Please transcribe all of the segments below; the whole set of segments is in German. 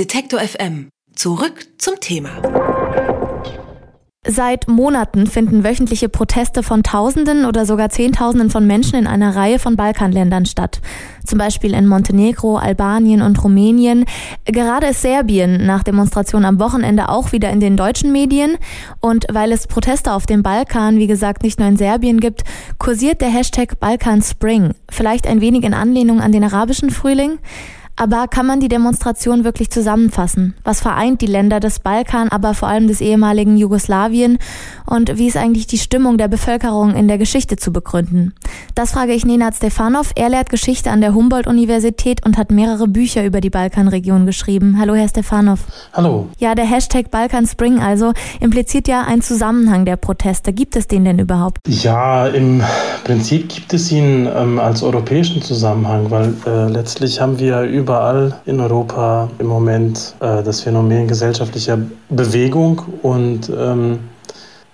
Detektor FM. Zurück zum Thema. Seit Monaten finden wöchentliche Proteste von Tausenden oder sogar Zehntausenden von Menschen in einer Reihe von Balkanländern statt. Zum Beispiel in Montenegro, Albanien und Rumänien. Gerade ist Serbien nach Demonstrationen am Wochenende auch wieder in den deutschen Medien. Und weil es Proteste auf dem Balkan, wie gesagt, nicht nur in Serbien gibt, kursiert der Hashtag Balkan Spring. Vielleicht ein wenig in Anlehnung an den arabischen Frühling. Aber kann man die Demonstration wirklich zusammenfassen? Was vereint die Länder des Balkan, aber vor allem des ehemaligen Jugoslawien? Und wie ist eigentlich die Stimmung der Bevölkerung in der Geschichte zu begründen? Das frage ich Nenad Stefanov. Er lehrt Geschichte an der Humboldt-Universität und hat mehrere Bücher über die Balkanregion geschrieben. Hallo, Herr Stefanov. Hallo. Ja, der Hashtag Balkan Spring also impliziert ja einen Zusammenhang der Proteste. Gibt es den denn überhaupt? Ja, im Prinzip gibt es ihn ähm, als europäischen Zusammenhang, weil äh, letztlich haben wir über überall in Europa im Moment äh, das Phänomen gesellschaftlicher Bewegung und ähm,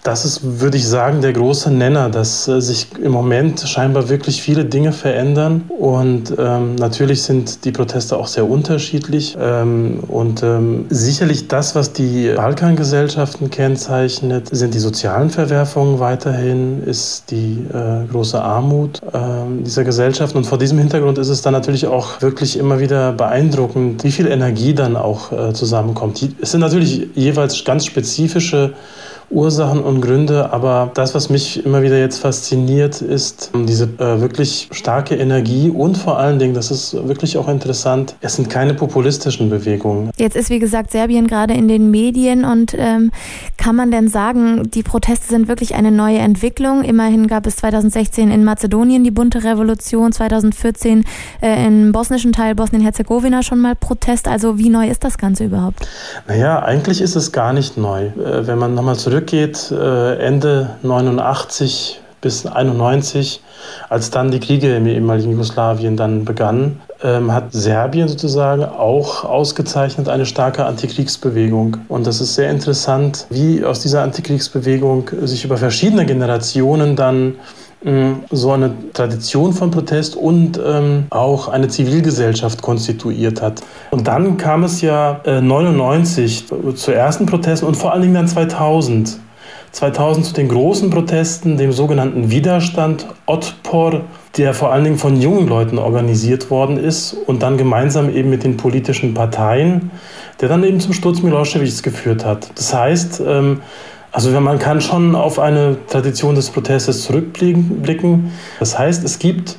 das ist, würde ich sagen, der große Nenner, dass äh, sich im Moment scheinbar wirklich viele Dinge verändern. Und ähm, natürlich sind die Proteste auch sehr unterschiedlich. Ähm, und ähm, sicherlich das, was die Balkangesellschaften kennzeichnet, sind die sozialen Verwerfungen weiterhin, ist die äh, große Armut äh, dieser Gesellschaften. Und vor diesem Hintergrund ist es dann natürlich auch wirklich immer wieder beeindruckend, wie viel Energie dann auch äh, zusammenkommt. Es sind natürlich jeweils ganz spezifische Ursachen und Gründe, aber das, was mich immer wieder jetzt fasziniert, ist diese äh, wirklich starke Energie und vor allen Dingen, das ist wirklich auch interessant, es sind keine populistischen Bewegungen. Jetzt ist, wie gesagt, Serbien gerade in den Medien und ähm, kann man denn sagen, die Proteste sind wirklich eine neue Entwicklung? Immerhin gab es 2016 in Mazedonien die bunte Revolution, 2014 äh, im bosnischen Teil Bosnien-Herzegowina schon mal Protest. Also wie neu ist das Ganze überhaupt? Naja, eigentlich ist es gar nicht neu. Äh, wenn man nochmal zurück zurückgeht, äh, Ende 89 bis 91, als dann die Kriege im ehemaligen Jugoslawien dann begannen, ähm, hat Serbien sozusagen auch ausgezeichnet eine starke Antikriegsbewegung. Und das ist sehr interessant, wie aus dieser Antikriegsbewegung sich über verschiedene Generationen dann so eine Tradition von Protest und ähm, auch eine Zivilgesellschaft konstituiert hat. Und dann kam es ja äh, 99 zu ersten Protesten und vor allen Dingen dann 2000. 2000 zu den großen Protesten, dem sogenannten Widerstand Otpor, der vor allen Dingen von jungen Leuten organisiert worden ist und dann gemeinsam eben mit den politischen Parteien, der dann eben zum Sturz Milosevics geführt hat. Das heißt, ähm, also man kann schon auf eine Tradition des Protestes zurückblicken. Das heißt, es gibt,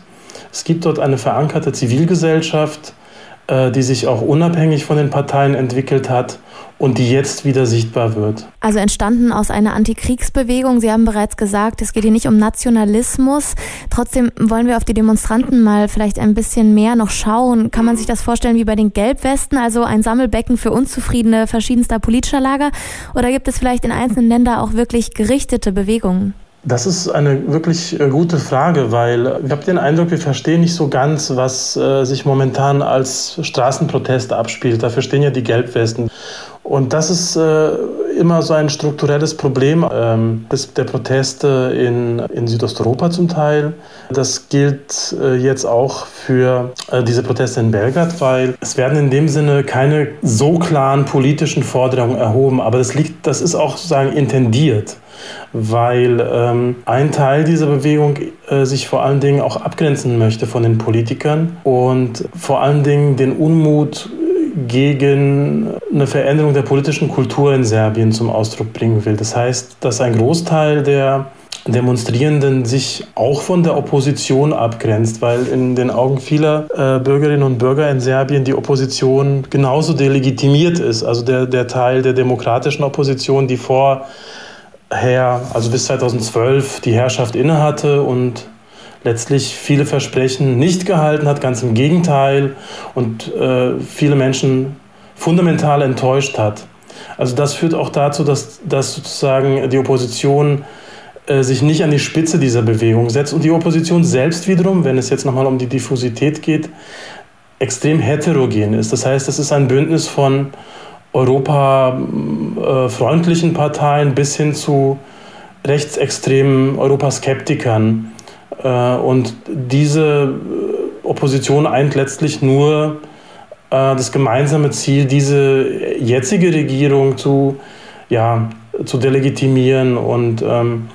es gibt dort eine verankerte Zivilgesellschaft, äh, die sich auch unabhängig von den Parteien entwickelt hat und die jetzt wieder sichtbar wird. Also entstanden aus einer Antikriegsbewegung. Sie haben bereits gesagt, es geht hier nicht um Nationalismus. Trotzdem wollen wir auf die Demonstranten mal vielleicht ein bisschen mehr noch schauen. Kann man sich das vorstellen wie bei den Gelbwesten, also ein Sammelbecken für Unzufriedene verschiedenster politischer Lager? Oder gibt es vielleicht in einzelnen Ländern auch wirklich gerichtete Bewegungen? Das ist eine wirklich äh, gute Frage, weil ich habe den Eindruck, wir verstehen nicht so ganz, was äh, sich momentan als Straßenprotest abspielt. Dafür stehen ja die Gelbwesten. Und das ist äh, immer so ein strukturelles Problem ähm, der Proteste in, Südosteuropa zum Teil. Das gilt jetzt auch für diese Proteste in Belgrad, weil es werden in dem Sinne keine so klaren politischen Forderungen erhoben. Aber das liegt, das ist auch sozusagen intendiert weil ähm, ein Teil dieser Bewegung äh, sich vor allen Dingen auch abgrenzen möchte von den Politikern und vor allen Dingen den Unmut gegen eine Veränderung der politischen Kultur in Serbien zum Ausdruck bringen will. Das heißt, dass ein Großteil der Demonstrierenden sich auch von der Opposition abgrenzt, weil in den Augen vieler äh, Bürgerinnen und Bürger in Serbien die Opposition genauso delegitimiert ist. Also der, der Teil der demokratischen Opposition, die vorher, also bis 2012, die Herrschaft innehatte und letztlich viele Versprechen nicht gehalten hat, ganz im Gegenteil, und äh, viele Menschen fundamental enttäuscht hat. Also das führt auch dazu, dass, dass sozusagen die Opposition äh, sich nicht an die Spitze dieser Bewegung setzt und die Opposition selbst wiederum, wenn es jetzt nochmal um die Diffusität geht, extrem heterogen ist. Das heißt, es ist ein Bündnis von europafreundlichen äh, Parteien bis hin zu rechtsextremen Europaskeptikern. Äh, und diese Opposition eint letztlich nur äh, das gemeinsame Ziel, diese jetzige Regierung zu, ja, zu delegitimieren und ähm,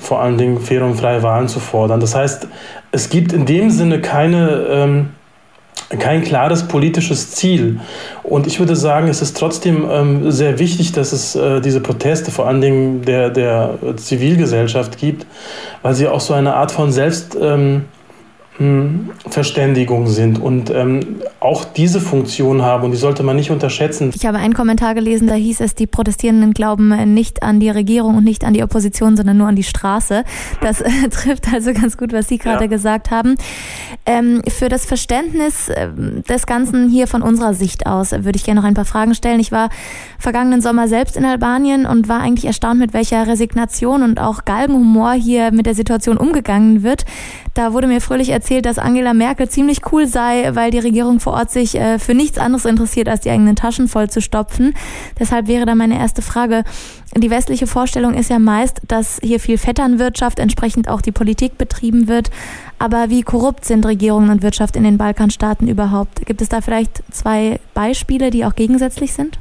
vor allen Dingen faire und freie Wahlen zu fordern. Das heißt, es gibt in dem Sinne keine, ähm, kein klares politisches Ziel. Und ich würde sagen, es ist trotzdem ähm, sehr wichtig, dass es äh, diese Proteste vor allen Dingen der, der Zivilgesellschaft gibt, weil sie auch so eine Art von Selbst... Ähm, hm, Verständigung sind und ähm, auch diese Funktion haben und die sollte man nicht unterschätzen. Ich habe einen Kommentar gelesen, da hieß es, die Protestierenden glauben nicht an die Regierung und nicht an die Opposition, sondern nur an die Straße. Das äh, trifft also ganz gut, was Sie gerade ja. gesagt haben. Ähm, für das Verständnis äh, des Ganzen hier von unserer Sicht aus würde ich gerne noch ein paar Fragen stellen. Ich war vergangenen Sommer selbst in Albanien und war eigentlich erstaunt, mit welcher Resignation und auch Galgenhumor hier mit der Situation umgegangen wird. Da wurde mir fröhlich erzählt, dass Angela Merkel ziemlich cool sei, weil die Regierung vor Ort sich äh, für nichts anderes interessiert, als die eigenen Taschen voll zu stopfen. Deshalb wäre da meine erste Frage. Die westliche Vorstellung ist ja meist, dass hier viel Vetternwirtschaft, entsprechend auch die Politik betrieben wird. Aber wie korrupt sind Regierungen und Wirtschaft in den Balkanstaaten überhaupt? Gibt es da vielleicht zwei Beispiele, die auch gegensätzlich sind?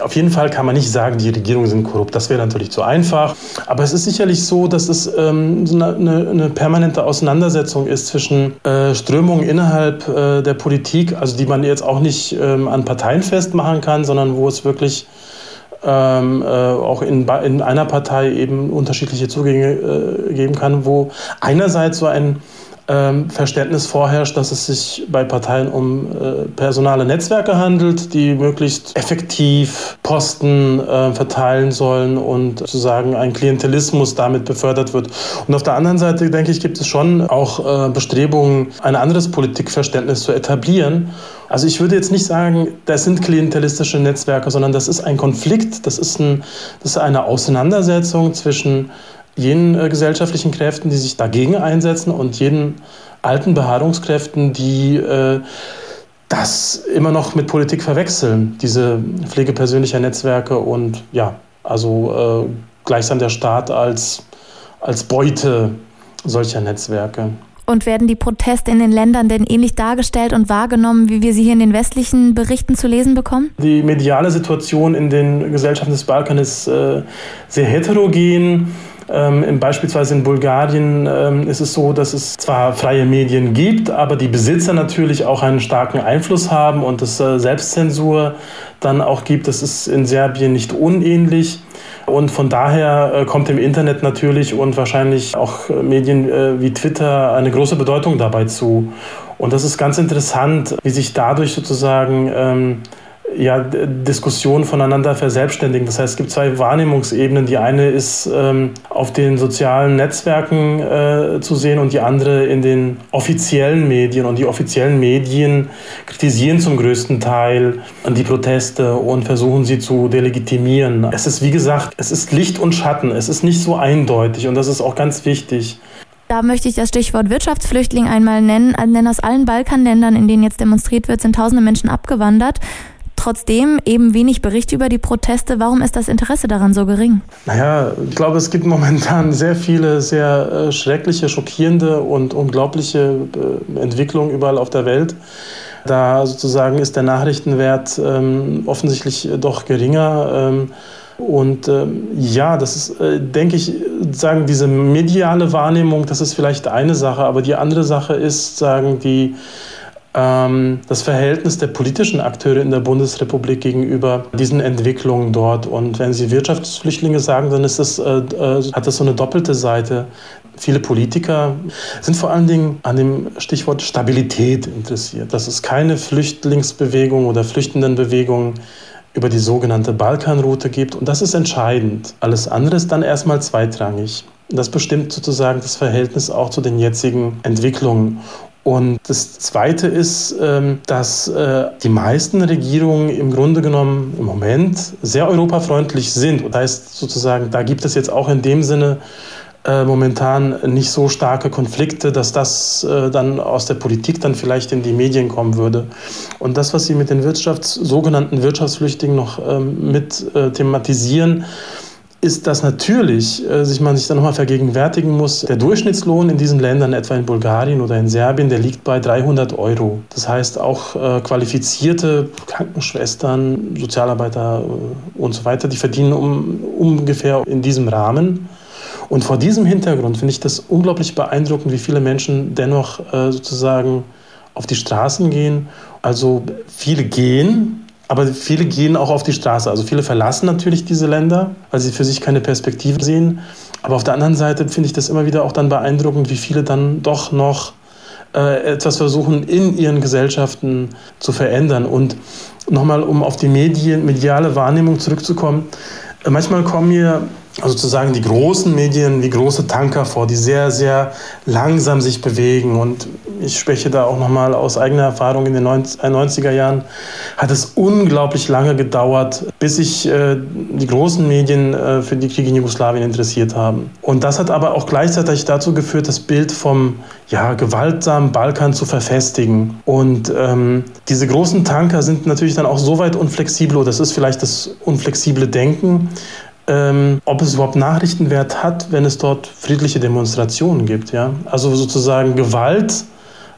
Auf jeden Fall kann man nicht sagen, die Regierungen sind korrupt. Das wäre natürlich zu einfach. Aber es ist sicherlich so, dass es ähm, so eine, eine, permanente Auseinandersetzung ist zwischen äh, Strömungen innerhalb äh, der Politik, also die man jetzt auch nicht ähm, an Parteien festmachen kann, sondern wo es wirklich ähm, äh, auch in, in einer Partei eben unterschiedliche Zugänge äh, geben kann, wo einerseits so ein ähm, Verständnis vorherrscht, dass es sich bei Parteien um äh, personale Netzwerke handelt, die möglichst effektiv Posten äh, verteilen sollen und sozusagen ein Klientelismus damit befördert wird. Und auf der anderen Seite, denke ich, gibt es schon auch äh, Bestrebungen, ein anderes Politikverständnis zu etablieren. Also ich würde jetzt nicht sagen, das sind klientelistische Netzwerke, sondern das ist ein Konflikt, das ist, ein, das ist eine Auseinandersetzung zwischen jenen äh, gesellschaftlichen Kräften, die sich dagegen einsetzen und jenen alten Beharrungskräften, die äh, das immer noch mit Politik verwechseln, diese Pflege persönlicher Netzwerke und ja, also äh, gleichsam der Staat als, als Beute solcher Netzwerke. Und werden die Proteste in den Ländern denn ähnlich dargestellt und wahrgenommen, wie wir sie hier in den westlichen Berichten zu lesen bekommen? Die mediale Situation in den Gesellschaften des Balkans ist äh, sehr heterogen. Ähm, beispielsweise in Bulgarien ähm, ist es so, dass es zwar freie Medien gibt, aber die Besitzer natürlich auch einen starken Einfluss haben und es äh, Selbstzensur dann auch gibt. Das ist in Serbien nicht unähnlich. Und von daher äh, kommt im Internet natürlich und wahrscheinlich auch äh, Medien äh, wie Twitter eine große Bedeutung dabei zu. Und das ist ganz interessant, wie sich dadurch sozusagen ähm, ja, Diskussionen voneinander verselbstständigen. Das heißt, es gibt zwei Wahrnehmungsebenen. Die eine ist ähm, auf den sozialen Netzwerken äh, zu sehen und die andere in den offiziellen Medien. Und die offiziellen Medien kritisieren zum größten Teil die Proteste und versuchen sie zu delegitimieren. Es ist, wie gesagt, es ist Licht und Schatten. Es ist nicht so eindeutig und das ist auch ganz wichtig. Da möchte ich das Stichwort Wirtschaftsflüchtling einmal nennen. Denn aus allen Balkanländern, in denen jetzt demonstriert wird, sind tausende Menschen abgewandert trotzdem eben wenig Bericht über die Proteste. Warum ist das Interesse daran so gering? Naja, ich glaube, es gibt momentan sehr viele sehr äh, schreckliche, schockierende und unglaubliche äh, Entwicklungen überall auf der Welt. Da sozusagen ist der Nachrichtenwert ähm, offensichtlich doch geringer. Ähm, und ähm, ja, das ist, äh, denke ich, sagen diese mediale Wahrnehmung, das ist vielleicht eine Sache, aber die andere Sache ist, sagen die das Verhältnis der politischen Akteure in der Bundesrepublik gegenüber diesen Entwicklungen dort. Und wenn Sie Wirtschaftsflüchtlinge sagen, dann ist das, äh, äh, hat das so eine doppelte Seite. Viele Politiker sind vor allen Dingen an dem Stichwort Stabilität interessiert, dass es keine Flüchtlingsbewegung oder Flüchtendenbewegung über die sogenannte Balkanroute gibt. Und das ist entscheidend. Alles andere ist dann erstmal zweitrangig. Das bestimmt sozusagen das Verhältnis auch zu den jetzigen Entwicklungen. Und das Zweite ist, ähm, dass äh, die meisten Regierungen im Grunde genommen im Moment sehr europafreundlich sind. Das heißt sozusagen, da gibt es jetzt auch in dem Sinne äh, momentan nicht so starke Konflikte, dass das äh, dann aus der Politik dann vielleicht in die Medien kommen würde. Und das, was Sie mit den Wirtschafts-, sogenannten Wirtschaftsflüchtlingen noch ähm, mit thematisieren, ist, dass natürlich äh, sich man sich dann nochmal vergegenwärtigen muss, der Durchschnittslohn in diesen Ländern, etwa in Bulgarien oder in Serbien, der liegt bei 300 Euro. Das heißt, auch äh, qualifizierte Krankenschwestern, Sozialarbeiter äh, und so weiter, die verdienen um, ungefähr in diesem Rahmen. Und vor diesem Hintergrund finde ich das unglaublich beeindruckend, wie viele Menschen dennoch äh, sozusagen auf die Straßen gehen. Also viele gehen, aber viele gehen auch auf die Straße. Also viele verlassen natürlich diese Länder, weil sie für sich keine Perspektive sehen. Aber auf der anderen Seite finde ich das immer wieder auch dann beeindruckend, wie viele dann doch noch äh, etwas versuchen, in ihren Gesellschaften zu verändern. Und nochmal, um auf die Medien, mediale Wahrnehmung zurückzukommen, äh, manchmal kommen mir also sozusagen die großen Medien wie große Tanker vor, die sehr, sehr langsam sich bewegen. Und ich spreche da auch nochmal aus eigener Erfahrung in den 90er äh, Jahren, hat es unglaublich lange gedauert, bis sich äh, die großen Medien äh, für die Kriege in Jugoslawien interessiert haben. Und das hat aber auch gleichzeitig dazu geführt, das Bild vom ja, gewaltsamen Balkan zu verfestigen. Und ähm, diese großen Tanker sind natürlich dann auch so weit unflexibel, oder das ist vielleicht das unflexible Denken, ähm, ob es überhaupt Nachrichtenwert hat, wenn es dort friedliche Demonstrationen gibt. Ja? Also sozusagen Gewalt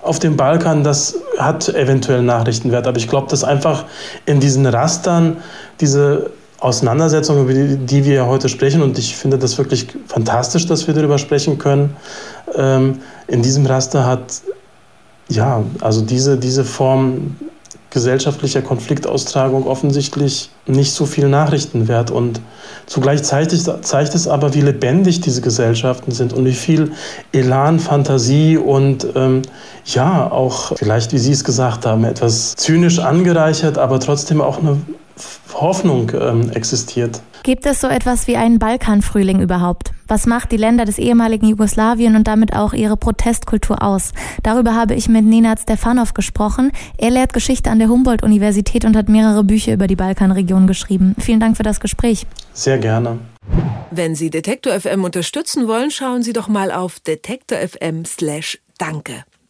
auf dem Balkan, das hat eventuell Nachrichtenwert. Aber ich glaube, dass einfach in diesen Rastern diese Auseinandersetzung, über die, die wir heute sprechen, und ich finde das wirklich fantastisch, dass wir darüber sprechen können, ähm, in diesem Raster hat ja, also diese, diese Form gesellschaftlicher Konfliktaustragung offensichtlich nicht so viel Nachrichtenwert. Und zugleich zeigt es, zeigt es aber, wie lebendig diese Gesellschaften sind und wie viel Elan, Fantasie und ähm, ja, auch vielleicht, wie Sie es gesagt haben, etwas zynisch angereichert, aber trotzdem auch eine Hoffnung ähm, existiert. Gibt es so etwas wie einen Balkanfrühling überhaupt? Was macht die Länder des ehemaligen Jugoslawien und damit auch ihre Protestkultur aus? Darüber habe ich mit Nenad Stefanov gesprochen. Er lehrt Geschichte an der Humboldt-Universität und hat mehrere Bücher über die Balkanregion geschrieben. Vielen Dank für das Gespräch. Sehr gerne. Wenn Sie Detektor FM unterstützen wollen, schauen Sie doch mal auf detektor.fm/danke.